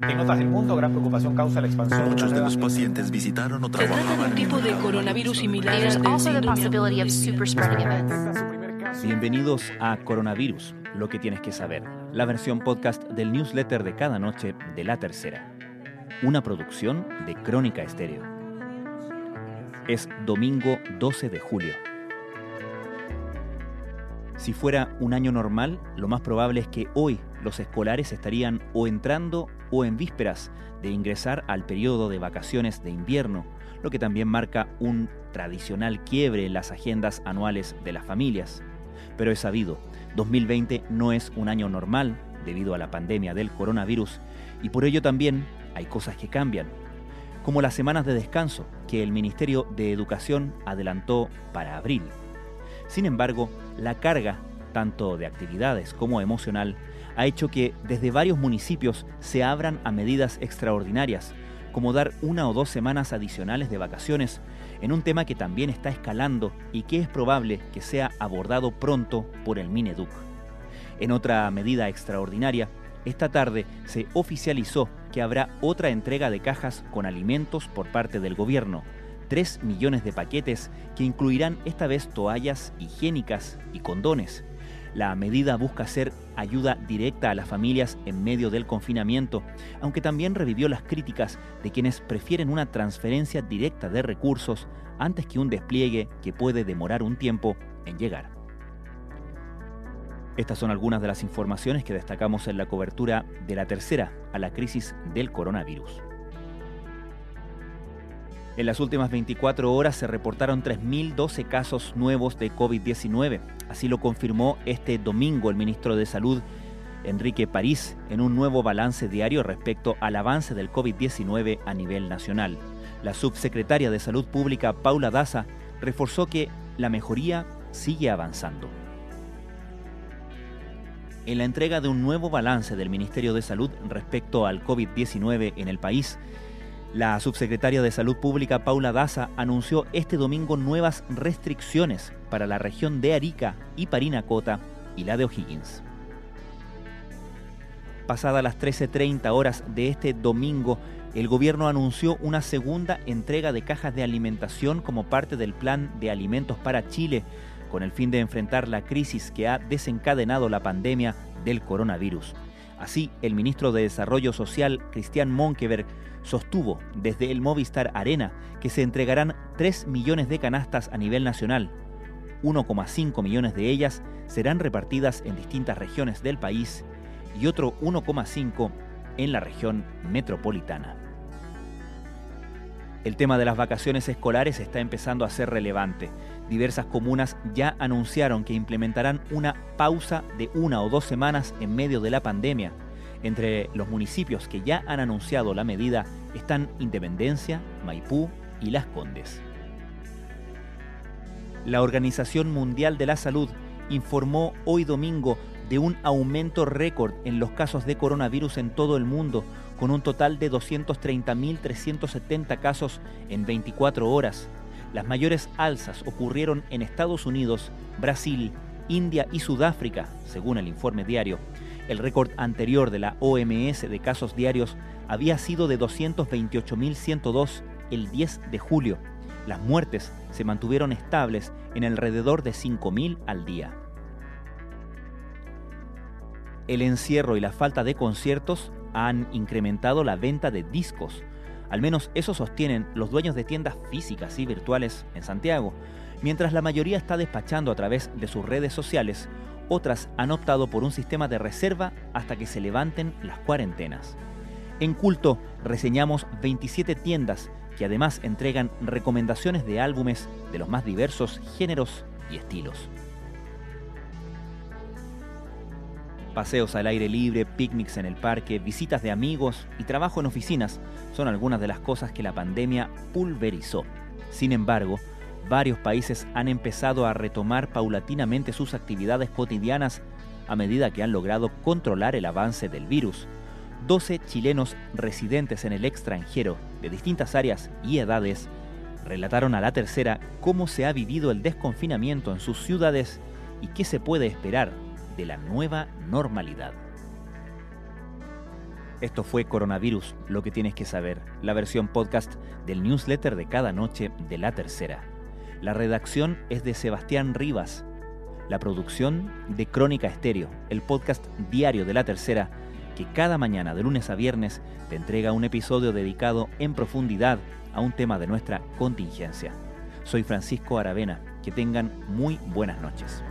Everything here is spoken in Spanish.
En otras del mundo, gran preocupación causa la expansión. Muchos de los pacientes visitaron o Se trata de trabajaban un tipo de coronavirus similar. Bienvenidos a Coronavirus, lo que tienes que saber, la versión podcast del newsletter de cada noche de La Tercera, una producción de Crónica Estéreo. Es domingo 12 de julio. Si fuera un año normal, lo más probable es que hoy los escolares estarían o entrando o en vísperas de ingresar al periodo de vacaciones de invierno, lo que también marca un tradicional quiebre en las agendas anuales de las familias. Pero es sabido, 2020 no es un año normal debido a la pandemia del coronavirus y por ello también hay cosas que cambian, como las semanas de descanso que el Ministerio de Educación adelantó para abril. Sin embargo, la carga, tanto de actividades como emocional, ha hecho que desde varios municipios se abran a medidas extraordinarias, como dar una o dos semanas adicionales de vacaciones, en un tema que también está escalando y que es probable que sea abordado pronto por el Mineduc. En otra medida extraordinaria, esta tarde se oficializó que habrá otra entrega de cajas con alimentos por parte del gobierno, 3 millones de paquetes que incluirán esta vez toallas higiénicas y condones. La medida busca ser ayuda directa a las familias en medio del confinamiento, aunque también revivió las críticas de quienes prefieren una transferencia directa de recursos antes que un despliegue que puede demorar un tiempo en llegar. Estas son algunas de las informaciones que destacamos en la cobertura de la tercera a la crisis del coronavirus. En las últimas 24 horas se reportaron 3.012 casos nuevos de COVID-19. Así lo confirmó este domingo el ministro de Salud, Enrique París, en un nuevo balance diario respecto al avance del COVID-19 a nivel nacional. La subsecretaria de Salud Pública, Paula Daza, reforzó que la mejoría sigue avanzando. En la entrega de un nuevo balance del Ministerio de Salud respecto al COVID-19 en el país, la subsecretaria de Salud Pública Paula Daza anunció este domingo nuevas restricciones para la región de Arica y Parinacota y la de O'Higgins. Pasadas las 13.30 horas de este domingo, el gobierno anunció una segunda entrega de cajas de alimentación como parte del plan de alimentos para Chile, con el fin de enfrentar la crisis que ha desencadenado la pandemia del coronavirus. Así, el ministro de Desarrollo Social, Cristian Monkeberg, sostuvo desde el Movistar Arena que se entregarán 3 millones de canastas a nivel nacional. 1,5 millones de ellas serán repartidas en distintas regiones del país y otro 1,5 en la región metropolitana. El tema de las vacaciones escolares está empezando a ser relevante. Diversas comunas ya anunciaron que implementarán una pausa de una o dos semanas en medio de la pandemia. Entre los municipios que ya han anunciado la medida están Independencia, Maipú y Las Condes. La Organización Mundial de la Salud informó hoy domingo de un aumento récord en los casos de coronavirus en todo el mundo, con un total de 230.370 casos en 24 horas. Las mayores alzas ocurrieron en Estados Unidos, Brasil, India y Sudáfrica, según el informe diario. El récord anterior de la OMS de casos diarios había sido de 228.102 el 10 de julio. Las muertes se mantuvieron estables en alrededor de 5.000 al día. El encierro y la falta de conciertos han incrementado la venta de discos. Al menos eso sostienen los dueños de tiendas físicas y virtuales en Santiago. Mientras la mayoría está despachando a través de sus redes sociales, otras han optado por un sistema de reserva hasta que se levanten las cuarentenas. En Culto reseñamos 27 tiendas que además entregan recomendaciones de álbumes de los más diversos géneros y estilos. Paseos al aire libre, picnics en el parque, visitas de amigos y trabajo en oficinas son algunas de las cosas que la pandemia pulverizó. Sin embargo, varios países han empezado a retomar paulatinamente sus actividades cotidianas a medida que han logrado controlar el avance del virus. 12 chilenos residentes en el extranjero de distintas áreas y edades relataron a la tercera cómo se ha vivido el desconfinamiento en sus ciudades y qué se puede esperar de la nueva normalidad. Esto fue Coronavirus, lo que tienes que saber, la versión podcast del newsletter de cada noche de la tercera. La redacción es de Sebastián Rivas. La producción de Crónica Estéreo, el podcast diario de la tercera, que cada mañana de lunes a viernes te entrega un episodio dedicado en profundidad a un tema de nuestra contingencia. Soy Francisco Aravena. Que tengan muy buenas noches.